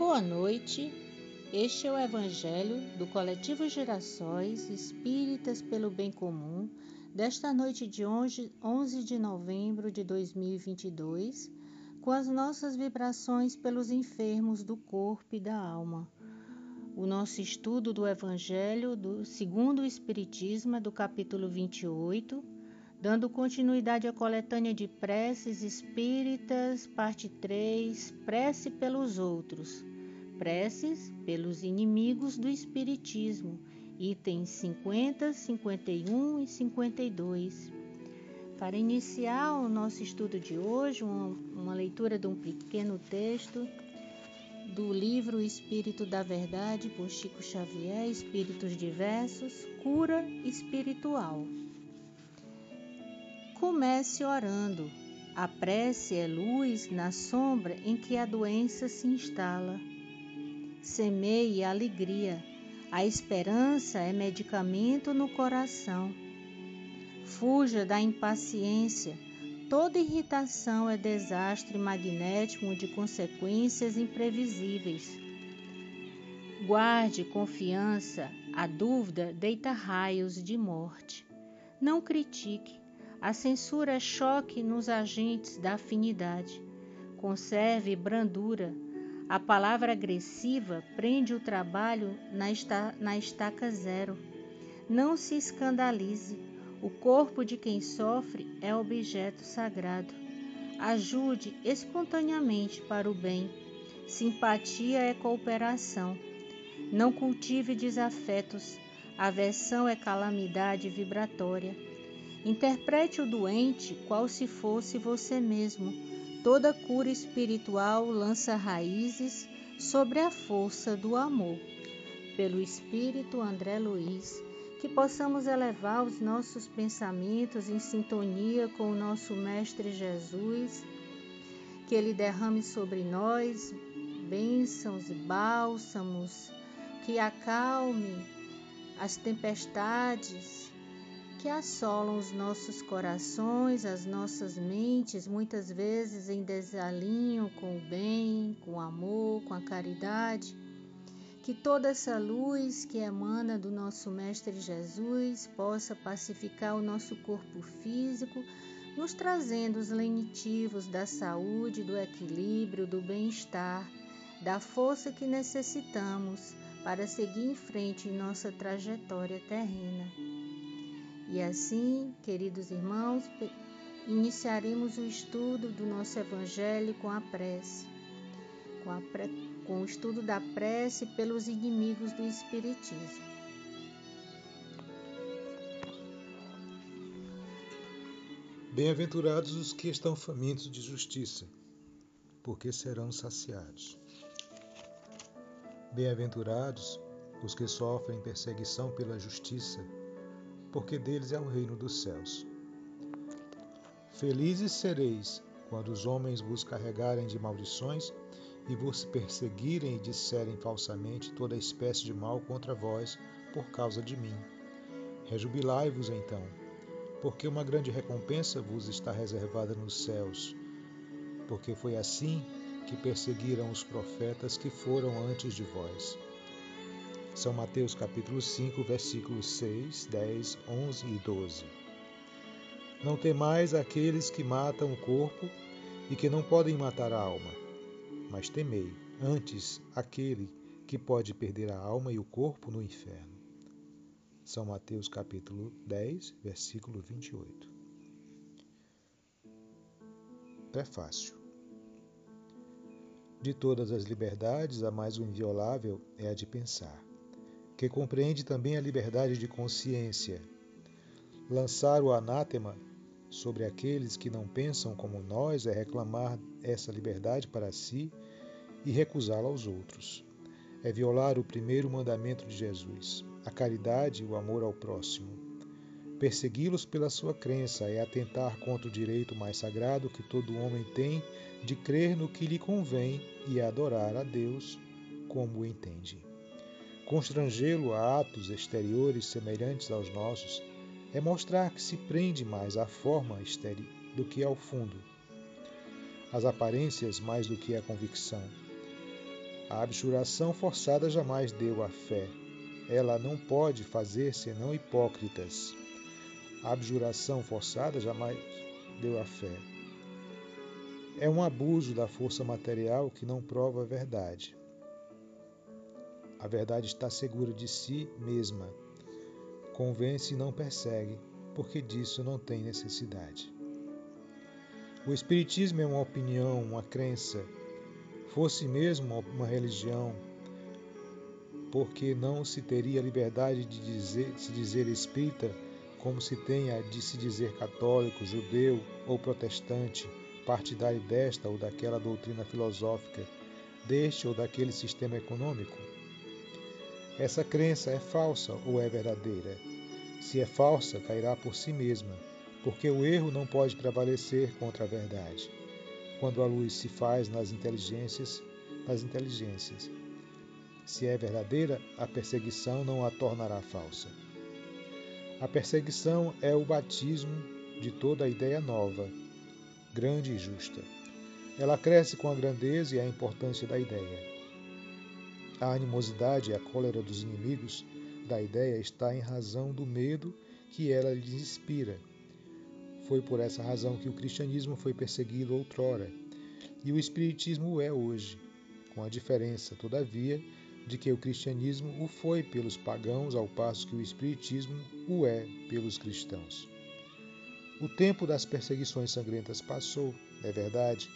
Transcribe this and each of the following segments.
Boa noite. Este é o Evangelho do Coletivo Gerações Espíritas pelo Bem Comum, desta noite de 11 de novembro de 2022, com as nossas vibrações pelos enfermos do corpo e da alma. O nosso estudo do Evangelho do segundo o Espiritismo é do capítulo 28, dando continuidade à coletânea de preces espíritas, parte 3, prece pelos outros Preces pelos inimigos do Espiritismo, itens 50, 51 e 52. Para iniciar o nosso estudo de hoje, uma, uma leitura de um pequeno texto do livro Espírito da Verdade por Chico Xavier, Espíritos Diversos, Cura Espiritual. Comece orando. A prece é luz na sombra em que a doença se instala semeie alegria. A esperança é medicamento no coração. Fuja da impaciência. Toda irritação é desastre magnético de consequências imprevisíveis. Guarde confiança, a dúvida deita raios de morte. Não critique, a censura é choque nos agentes da afinidade. Conserve brandura, a palavra agressiva prende o trabalho na, esta, na estaca zero. Não se escandalize. O corpo de quem sofre é objeto sagrado. Ajude espontaneamente para o bem. Simpatia é cooperação. Não cultive desafetos. Aversão é calamidade vibratória. Interprete o doente qual se fosse você mesmo Toda cura espiritual lança raízes sobre a força do amor. Pelo Espírito André Luiz, que possamos elevar os nossos pensamentos em sintonia com o nosso Mestre Jesus, que Ele derrame sobre nós bênçãos e bálsamos, que acalme as tempestades que assolam os nossos corações, as nossas mentes, muitas vezes em desalinho com o bem, com o amor, com a caridade. Que toda essa luz que emana do nosso Mestre Jesus possa pacificar o nosso corpo físico, nos trazendo os lenitivos da saúde, do equilíbrio, do bem-estar, da força que necessitamos para seguir em frente em nossa trajetória terrena. E assim, queridos irmãos, iniciaremos o estudo do nosso Evangelho com a prece, com, a pre... com o estudo da prece pelos inimigos do Espiritismo. Bem-aventurados os que estão famintos de justiça, porque serão saciados. Bem-aventurados os que sofrem perseguição pela justiça, porque deles é o reino dos céus. Felizes sereis quando os homens vos carregarem de maldições e vos perseguirem e disserem falsamente toda espécie de mal contra vós por causa de mim. Rejubilai-vos então, porque uma grande recompensa vos está reservada nos céus, porque foi assim que perseguiram os profetas que foram antes de vós. São Mateus capítulo 5, versículos 6, 10, 11 e 12. Não temais aqueles que matam o corpo e que não podem matar a alma, mas temei antes aquele que pode perder a alma e o corpo no inferno. São Mateus capítulo 10, versículo 28. Prefácio. De todas as liberdades, a mais inviolável é a de pensar que compreende também a liberdade de consciência. Lançar o anátema sobre aqueles que não pensam como nós é reclamar essa liberdade para si e recusá-la aos outros. É violar o primeiro mandamento de Jesus, a caridade e o amor ao próximo. Persegui-los pela sua crença é atentar contra o direito mais sagrado que todo homem tem de crer no que lhe convém e adorar a Deus como o entende. Constrangê-lo a atos exteriores semelhantes aos nossos é mostrar que se prende mais à forma exterior do que ao fundo, às aparências mais do que à convicção. A abjuração forçada jamais deu a fé. Ela não pode fazer senão hipócritas. A abjuração forçada jamais deu a fé. É um abuso da força material que não prova a verdade. A verdade está segura de si mesma. Convence e não persegue, porque disso não tem necessidade. O Espiritismo é uma opinião, uma crença. Fosse mesmo uma religião, porque não se teria liberdade de dizer, se dizer espírita como se tenha de se dizer católico, judeu ou protestante, partidário desta ou daquela doutrina filosófica, deste ou daquele sistema econômico? Essa crença é falsa ou é verdadeira? Se é falsa, cairá por si mesma porque o erro não pode prevalecer contra a verdade. Quando a luz se faz nas inteligências, nas inteligências. Se é verdadeira, a perseguição não a tornará falsa. A perseguição é o batismo de toda a ideia nova, grande e justa. Ela cresce com a grandeza e a importância da ideia. A animosidade e a cólera dos inimigos da ideia está em razão do medo que ela lhes inspira foi por essa razão que o cristianismo foi perseguido outrora, e o espiritismo é hoje, com a diferença, todavia, de que o cristianismo o foi pelos pagãos, ao passo que o espiritismo o é pelos cristãos. O tempo das perseguições sangrentas passou, é verdade,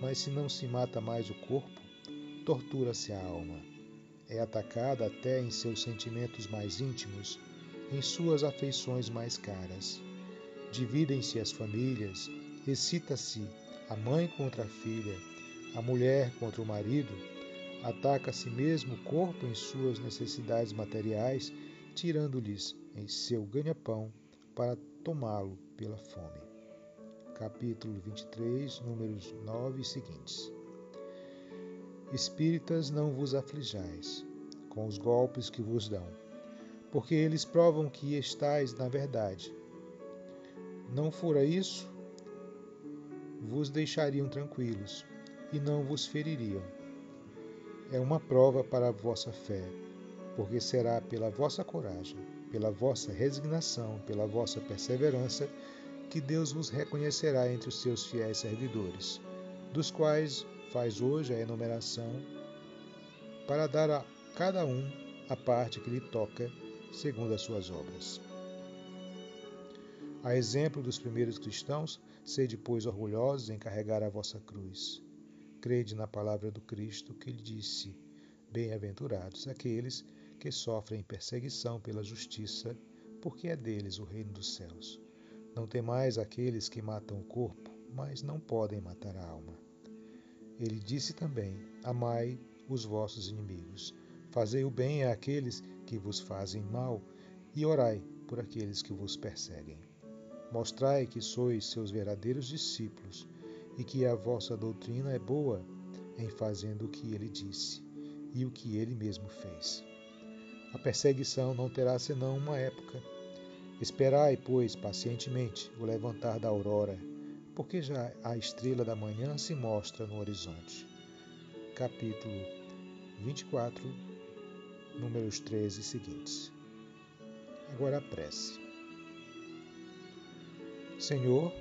mas se não se mata mais o corpo, tortura-se a alma. É atacada até em seus sentimentos mais íntimos, em suas afeições mais caras. Dividem-se as famílias, excita-se a mãe contra a filha, a mulher contra o marido, ataca a si mesmo o corpo em suas necessidades materiais, tirando-lhes em seu ganha-pão para tomá-lo pela fome. Capítulo 23, números 9 e seguintes. Espíritas, não vos aflijais com os golpes que vos dão, porque eles provam que estais na verdade não fora isso, vos deixariam tranquilos e não vos feririam. É uma prova para a vossa fé, porque será pela vossa coragem, pela vossa resignação, pela vossa perseverança, que Deus vos reconhecerá entre os seus fiéis servidores, dos quais faz hoje a enumeração, para dar a cada um a parte que lhe toca, segundo as suas obras. A exemplo dos primeiros cristãos, sede, pois, orgulhosos em carregar a vossa cruz. Crede na palavra do Cristo que lhe disse: Bem-aventurados aqueles que sofrem perseguição pela justiça, porque é deles o reino dos céus. Não temais aqueles que matam o corpo, mas não podem matar a alma. Ele disse também: Amai os vossos inimigos, fazei o bem àqueles que vos fazem mal, e orai por aqueles que vos perseguem. Mostrai que sois seus verdadeiros discípulos e que a vossa doutrina é boa em fazendo o que ele disse e o que ele mesmo fez. A perseguição não terá senão uma época. Esperai, pois, pacientemente o levantar da aurora, porque já a estrela da manhã se mostra no horizonte. Capítulo 24, números 13 seguintes. Agora a prece. Senhor,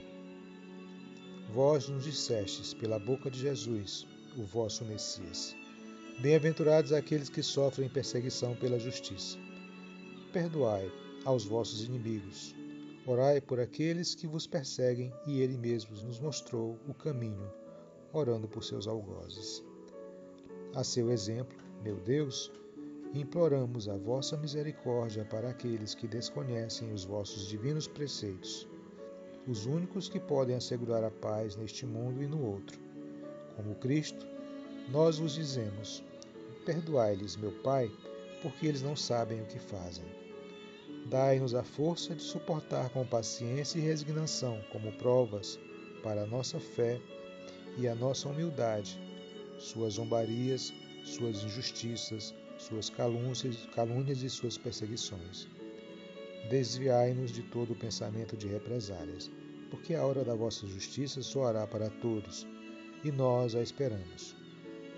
vós nos dissestes pela boca de Jesus, o vosso Messias. Bem-aventurados aqueles que sofrem perseguição pela justiça. Perdoai aos vossos inimigos. Orai por aqueles que vos perseguem, e Ele mesmo nos mostrou o caminho, orando por seus algozes. A seu exemplo, meu Deus, imploramos a vossa misericórdia para aqueles que desconhecem os vossos divinos preceitos os únicos que podem assegurar a paz neste mundo e no outro. Como Cristo, nós vos dizemos: Perdoai-lhes, meu Pai, porque eles não sabem o que fazem. Dai-nos a força de suportar com paciência e resignação, como provas para a nossa fé e a nossa humildade, suas zombarias, suas injustiças, suas calúnias, calúnias e suas perseguições. Desviai-nos de todo o pensamento de represálias porque a hora da vossa justiça soará para todos, e nós a esperamos.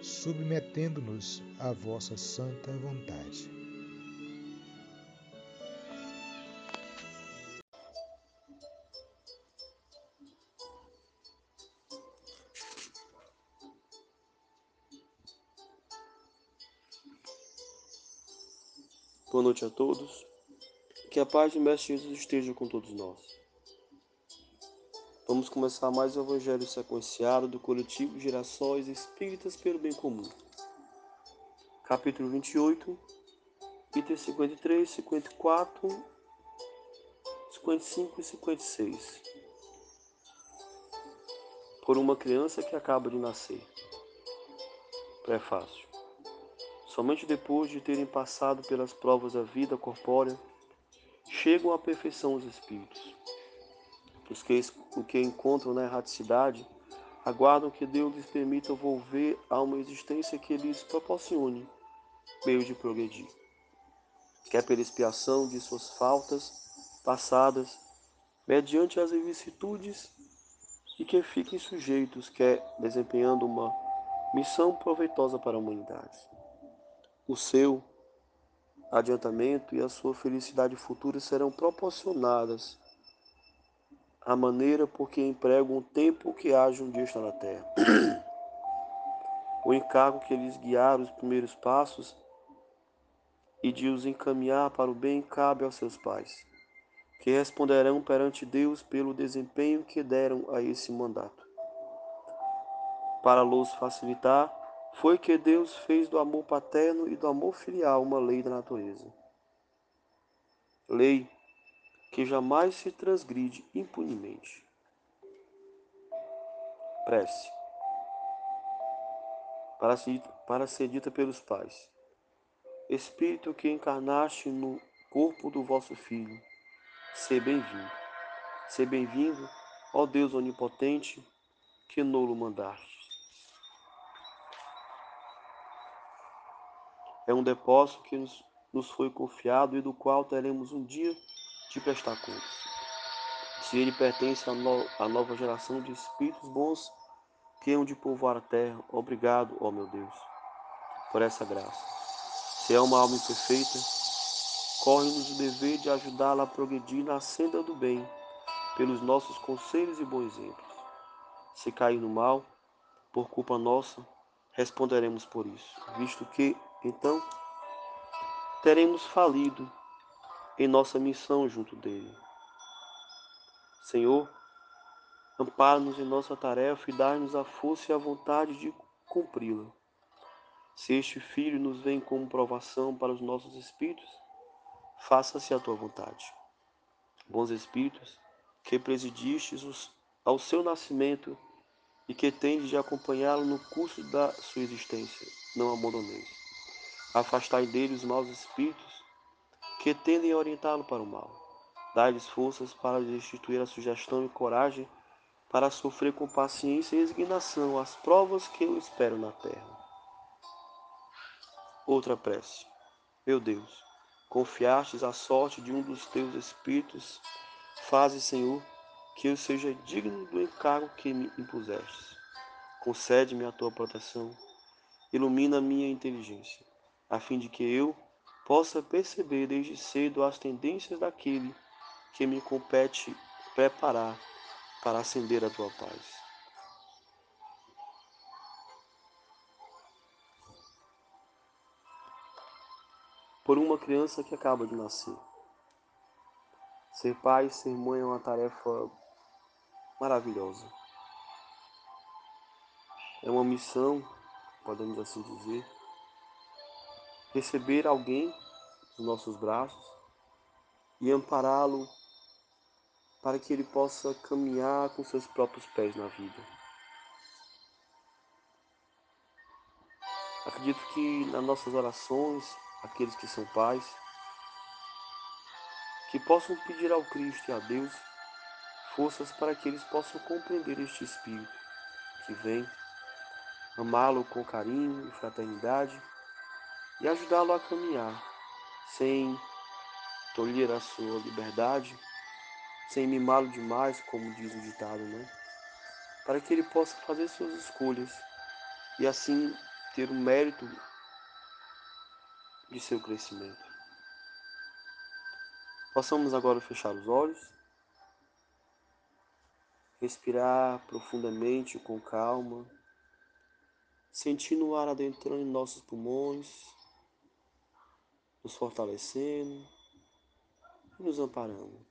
submetendo-nos à vossa santa vontade. Boa noite a todos. Que a paz de Mestre Jesus esteja com todos nós. Vamos começar mais o Evangelho sequenciado do coletivo Gerações Espíritas pelo Bem Comum. Capítulo 28, itens 53, 54, 55 e 56. Por uma criança que acaba de nascer. Prefácio. Somente depois de terem passado pelas provas da vida corpórea, chegam à perfeição os espíritos. Os que que encontram na erraticidade aguardam que Deus lhes permita volver a uma existência que lhes proporcione meio de progredir. Quer pela expiação de suas faltas passadas, mediante as vicissitudes, e que fiquem sujeitos, quer desempenhando uma missão proveitosa para a humanidade o seu adiantamento e a sua felicidade futura serão proporcionadas à maneira por que empregam o tempo que haja um dia estar na terra. o encargo que lhes guiar os primeiros passos e de os encaminhar para o bem cabe aos seus pais, que responderão perante Deus pelo desempenho que deram a esse mandato. Para los facilitar, foi que Deus fez do amor paterno e do amor filial uma lei da natureza. Lei que jamais se transgride impunemente. Prece. Para ser, para ser dita pelos pais. Espírito que encarnaste no corpo do vosso Filho, ser bem-vindo. Ser bem-vindo, ó Deus onipotente, que nolo mandaste. É um depósito que nos, nos foi confiado e do qual teremos um dia de prestar contas. Se ele pertence à, no, à nova geração de espíritos bons que hão de povoar a terra, obrigado, ó meu Deus, por essa graça. Se é uma alma imperfeita, corre-nos o dever de ajudá-la a progredir na senda do bem, pelos nossos conselhos e bons exemplos. Se cair no mal, por culpa nossa, responderemos por isso, visto que então teremos falido em nossa missão junto dele. Senhor, ampara-nos em nossa tarefa e dá-nos a força e a vontade de cumpri-la. Se este filho nos vem como provação para os nossos espíritos, faça-se a tua vontade. Bons espíritos, que presidistes ao seu nascimento e que tendes de acompanhá-lo no curso da sua existência, não abandoneis. Afastai dele os maus espíritos que tendem a orientá-lo para o mal. Dai-lhes forças para destituir a sugestão e coragem para sofrer com paciência e resignação as provas que eu espero na terra. Outra prece. Meu Deus, confiastes a sorte de um dos teus espíritos, faze, Senhor, que eu seja digno do encargo que me impusestes. Concede-me a tua proteção, ilumina minha inteligência a fim de que eu possa perceber desde cedo as tendências daquele que me compete preparar para acender a tua paz. Por uma criança que acaba de nascer. Ser pai ser mãe é uma tarefa maravilhosa. É uma missão, podemos assim dizer, receber alguém nos nossos braços e ampará-lo para que ele possa caminhar com seus próprios pés na vida. Acredito que nas nossas orações, aqueles que são pais, que possam pedir ao Cristo e a Deus forças para que eles possam compreender este Espírito que vem, amá-lo com carinho e fraternidade e ajudá-lo a caminhar sem tolher a sua liberdade, sem mimá-lo demais, como diz o ditado, né? Para que ele possa fazer suas escolhas e assim ter o mérito de seu crescimento. Possamos agora fechar os olhos, respirar profundamente com calma, sentindo o ar adentrando em nossos pulmões, nos fortalecendo e nos amparando,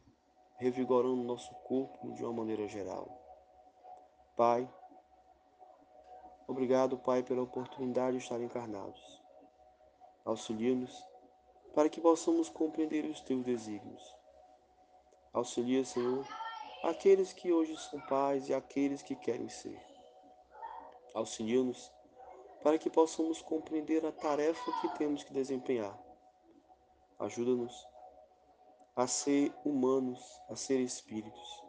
revigorando nosso corpo de uma maneira geral. Pai, obrigado, Pai, pela oportunidade de estar encarnados. Auxilia-nos para que possamos compreender os teus desígnios. Auxilia, Senhor, aqueles que hoje são pais e aqueles que querem ser. Auxilia-nos para que possamos compreender a tarefa que temos que desempenhar. Ajuda-nos a ser humanos, a ser espíritos,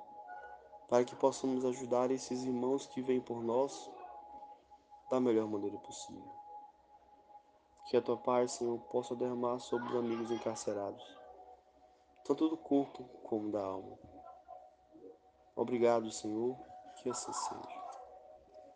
para que possamos ajudar esses irmãos que vêm por nós da melhor maneira possível. Que a tua paz, Senhor, possa derramar sobre os amigos encarcerados, tanto do corpo como da alma. Obrigado, Senhor, que assim seja.